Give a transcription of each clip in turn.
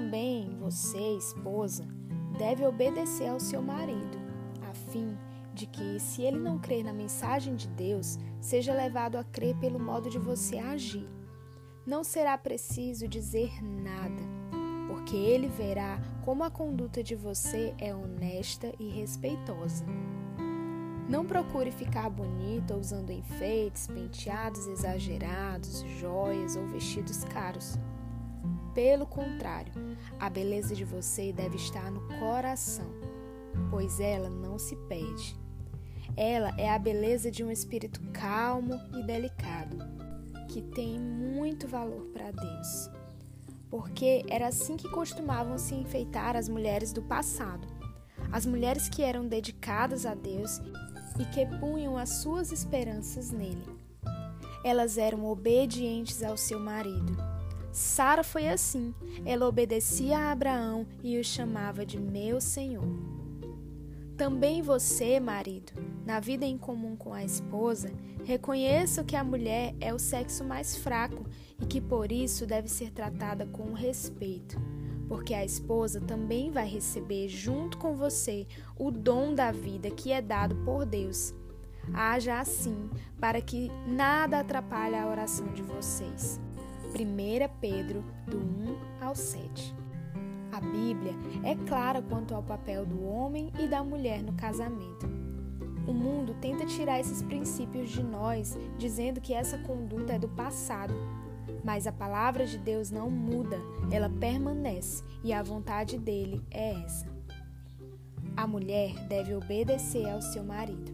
também você, esposa, deve obedecer ao seu marido, a fim de que, se ele não crer na mensagem de Deus, seja levado a crer pelo modo de você agir. Não será preciso dizer nada, porque ele verá como a conduta de você é honesta e respeitosa. Não procure ficar bonita usando enfeites, penteados exagerados, joias ou vestidos caros. Pelo contrário, a beleza de você deve estar no coração, pois ela não se perde. Ela é a beleza de um espírito calmo e delicado, que tem muito valor para Deus. Porque era assim que costumavam se enfeitar as mulheres do passado. As mulheres que eram dedicadas a Deus e que punham as suas esperanças nele. Elas eram obedientes ao seu marido. Sara foi assim. Ela obedecia a Abraão e o chamava de meu senhor. Também você, marido, na vida em comum com a esposa, reconheça que a mulher é o sexo mais fraco e que por isso deve ser tratada com respeito porque a esposa também vai receber junto com você o dom da vida que é dado por Deus. Haja assim, para que nada atrapalhe a oração de vocês. 1 Pedro, do 1 ao 7. A Bíblia é clara quanto ao papel do homem e da mulher no casamento. O mundo tenta tirar esses princípios de nós, dizendo que essa conduta é do passado mas a palavra de Deus não muda, ela permanece e a vontade dele é essa. A mulher deve obedecer ao seu marido.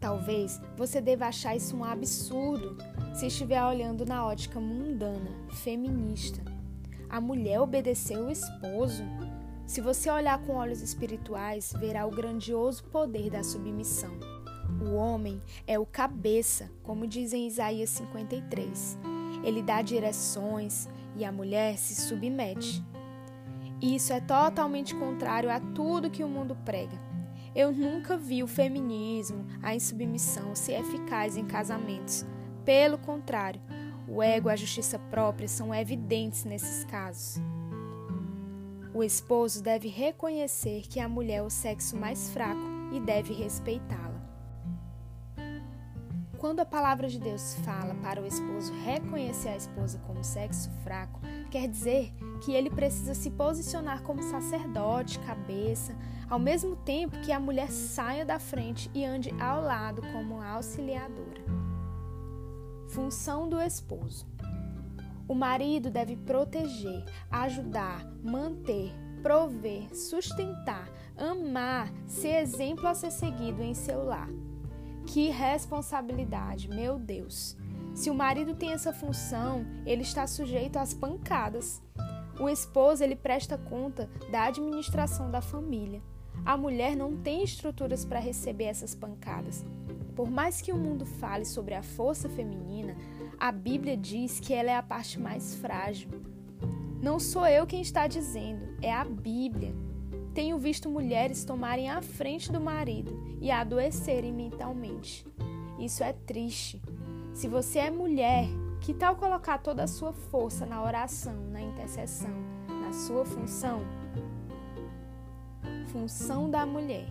Talvez você deva achar isso um absurdo se estiver olhando na ótica mundana, feminista. A mulher obedeceu o esposo. Se você olhar com olhos espirituais, verá o grandioso poder da submissão. O homem é o cabeça, como diz em Isaías 53. Ele dá direções e a mulher se submete. Isso é totalmente contrário a tudo que o mundo prega. Eu nunca vi o feminismo, a insubmissão ser eficaz em casamentos. Pelo contrário, o ego e a justiça própria são evidentes nesses casos. O esposo deve reconhecer que a mulher é o sexo mais fraco e deve respeitá-la. Quando a palavra de Deus fala para o esposo reconhecer a esposa como sexo fraco, quer dizer que ele precisa se posicionar como sacerdote, cabeça, ao mesmo tempo que a mulher saia da frente e ande ao lado como auxiliadora. Função do esposo: O marido deve proteger, ajudar, manter, prover, sustentar, amar, ser exemplo a ser seguido em seu lar. Que responsabilidade, meu Deus! Se o marido tem essa função, ele está sujeito às pancadas. O esposo ele presta conta da administração da família. A mulher não tem estruturas para receber essas pancadas. Por mais que o mundo fale sobre a força feminina, a Bíblia diz que ela é a parte mais frágil. Não sou eu quem está dizendo, é a Bíblia. Tenho visto mulheres tomarem a frente do marido e adoecerem mentalmente. Isso é triste. Se você é mulher, que tal colocar toda a sua força na oração, na intercessão, na sua função? Função da mulher.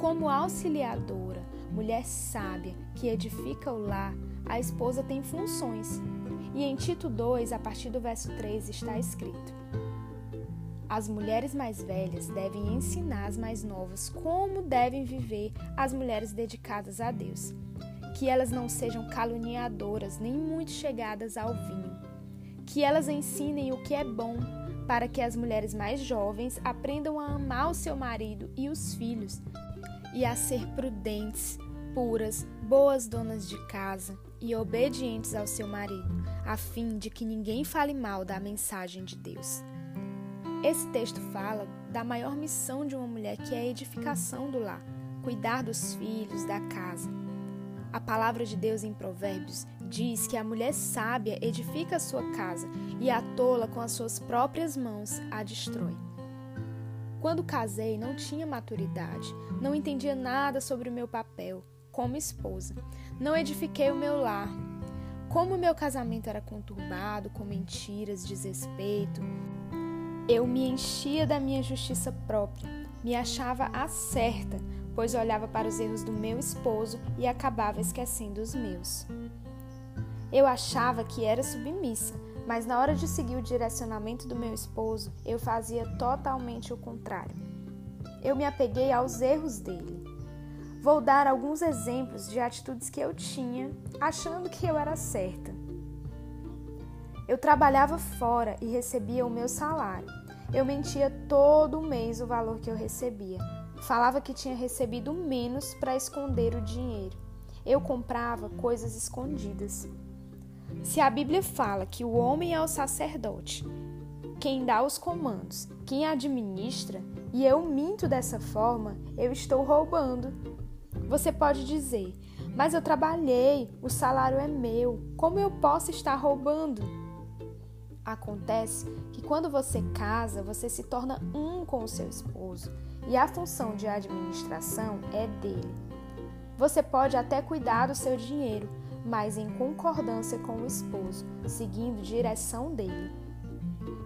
Como auxiliadora, mulher sábia que edifica o lar, a esposa tem funções. E em Tito 2, a partir do verso 3, está escrito: as mulheres mais velhas devem ensinar as mais novas como devem viver as mulheres dedicadas a Deus. Que elas não sejam caluniadoras nem muito chegadas ao vinho. Que elas ensinem o que é bom, para que as mulheres mais jovens aprendam a amar o seu marido e os filhos, e a ser prudentes, puras, boas donas de casa e obedientes ao seu marido, a fim de que ninguém fale mal da mensagem de Deus. Esse texto fala da maior missão de uma mulher, que é a edificação do lar, cuidar dos filhos, da casa. A palavra de Deus em Provérbios diz que a mulher sábia edifica a sua casa e a tola com as suas próprias mãos a destrói. Quando casei, não tinha maturidade, não entendia nada sobre o meu papel como esposa, não edifiquei o meu lar. como meu casamento era conturbado, com mentiras, desrespeito. Eu me enchia da minha justiça própria, me achava a certa, pois olhava para os erros do meu esposo e acabava esquecendo os meus. Eu achava que era submissa, mas na hora de seguir o direcionamento do meu esposo, eu fazia totalmente o contrário. Eu me apeguei aos erros dele. Vou dar alguns exemplos de atitudes que eu tinha, achando que eu era certa. Eu trabalhava fora e recebia o meu salário. Eu mentia todo mês o valor que eu recebia. Falava que tinha recebido menos para esconder o dinheiro. Eu comprava coisas escondidas. Se a Bíblia fala que o homem é o sacerdote, quem dá os comandos, quem administra, e eu minto dessa forma, eu estou roubando. Você pode dizer, mas eu trabalhei, o salário é meu, como eu posso estar roubando? Acontece que quando você casa, você se torna um com o seu esposo e a função de administração é dele. Você pode até cuidar do seu dinheiro, mas em concordância com o esposo, seguindo direção dele.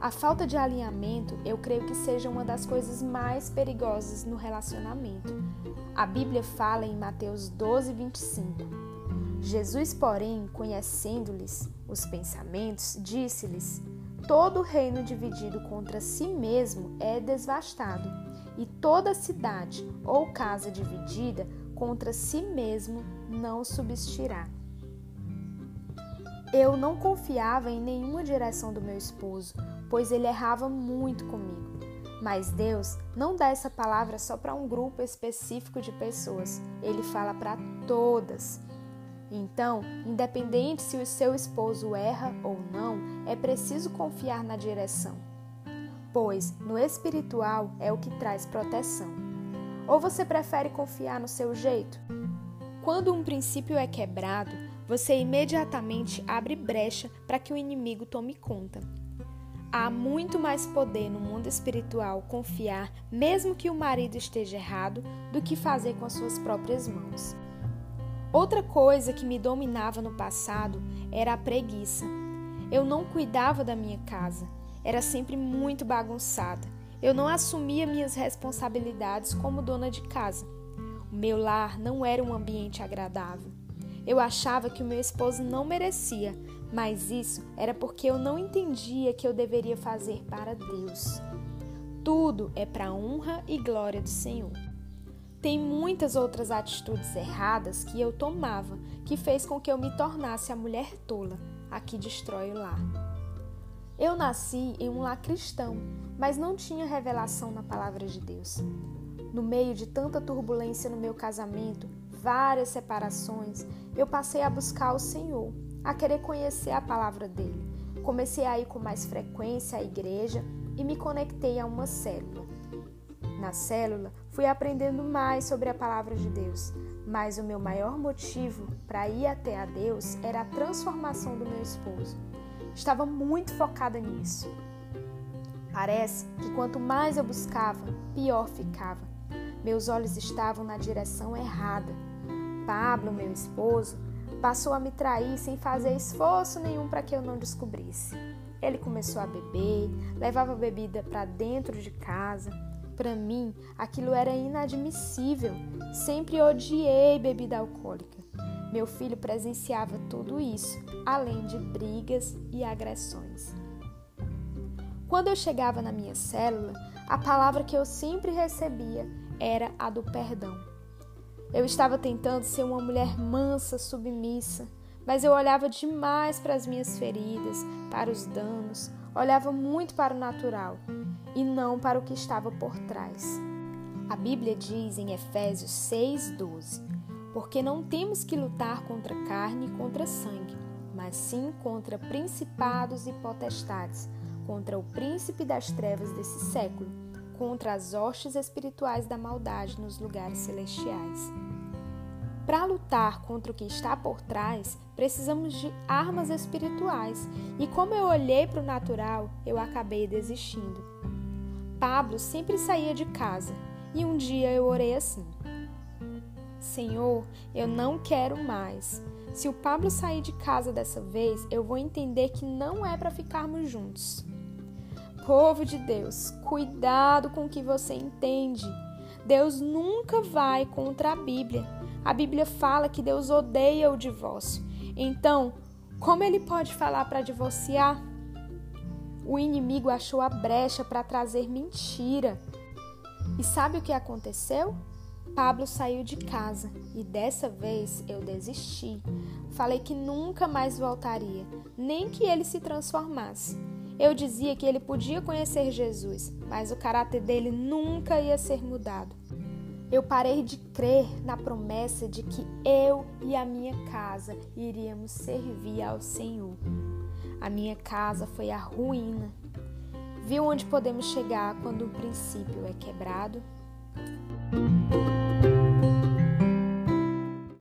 A falta de alinhamento, eu creio que seja uma das coisas mais perigosas no relacionamento. A Bíblia fala em Mateus 12, 25. Jesus, porém, conhecendo-lhes os pensamentos, disse-lhes: Todo reino dividido contra si mesmo é desvastado, e toda cidade ou casa dividida contra si mesmo não subsistirá. Eu não confiava em nenhuma direção do meu esposo, pois ele errava muito comigo. Mas Deus não dá essa palavra só para um grupo específico de pessoas, ele fala para todas. Então, independente se o seu esposo erra ou não, é preciso confiar na direção, pois no espiritual é o que traz proteção. Ou você prefere confiar no seu jeito? Quando um princípio é quebrado, você imediatamente abre brecha para que o inimigo tome conta. Há muito mais poder no mundo espiritual confiar, mesmo que o marido esteja errado, do que fazer com as suas próprias mãos. Outra coisa que me dominava no passado era a preguiça. Eu não cuidava da minha casa, era sempre muito bagunçada. Eu não assumia minhas responsabilidades como dona de casa. O meu lar não era um ambiente agradável. Eu achava que o meu esposo não merecia, mas isso era porque eu não entendia que eu deveria fazer para Deus. Tudo é para a honra e glória do Senhor. Tem muitas outras atitudes erradas que eu tomava que fez com que eu me tornasse a mulher tola, a que destrói o lar. Eu nasci em um lar cristão, mas não tinha revelação na palavra de Deus. No meio de tanta turbulência no meu casamento, várias separações, eu passei a buscar o Senhor, a querer conhecer a palavra dele. Comecei a ir com mais frequência à igreja e me conectei a uma célula. Na célula, fui aprendendo mais sobre a palavra de Deus, mas o meu maior motivo para ir até a Deus era a transformação do meu esposo. Estava muito focada nisso. Parece que quanto mais eu buscava, pior ficava. Meus olhos estavam na direção errada. Pablo, meu esposo, passou a me trair sem fazer esforço nenhum para que eu não descobrisse. Ele começou a beber, levava bebida para dentro de casa. Para mim, aquilo era inadmissível. Sempre odiei bebida alcoólica. Meu filho presenciava tudo isso, além de brigas e agressões. Quando eu chegava na minha célula, a palavra que eu sempre recebia era a do perdão. Eu estava tentando ser uma mulher mansa, submissa, mas eu olhava demais para as minhas feridas, para os danos, olhava muito para o natural e não para o que estava por trás. A Bíblia diz em Efésios 6:12: Porque não temos que lutar contra carne e contra sangue, mas sim contra principados e potestades, contra o príncipe das trevas desse século contra as hostes espirituais da maldade nos lugares celestiais. Para lutar contra o que está por trás, precisamos de armas espirituais, e como eu olhei para o natural, eu acabei desistindo. Pablo sempre saía de casa, e um dia eu orei assim: Senhor, eu não quero mais. Se o Pablo sair de casa dessa vez, eu vou entender que não é para ficarmos juntos. Povo de Deus, cuidado com o que você entende. Deus nunca vai contra a Bíblia. A Bíblia fala que Deus odeia o divórcio. Então, como ele pode falar para divorciar? O inimigo achou a brecha para trazer mentira. E sabe o que aconteceu? Pablo saiu de casa e dessa vez eu desisti. Falei que nunca mais voltaria, nem que ele se transformasse. Eu dizia que ele podia conhecer Jesus, mas o caráter dele nunca ia ser mudado. Eu parei de crer na promessa de que eu e a minha casa iríamos servir ao Senhor. A minha casa foi a ruína. Viu onde podemos chegar quando o princípio é quebrado?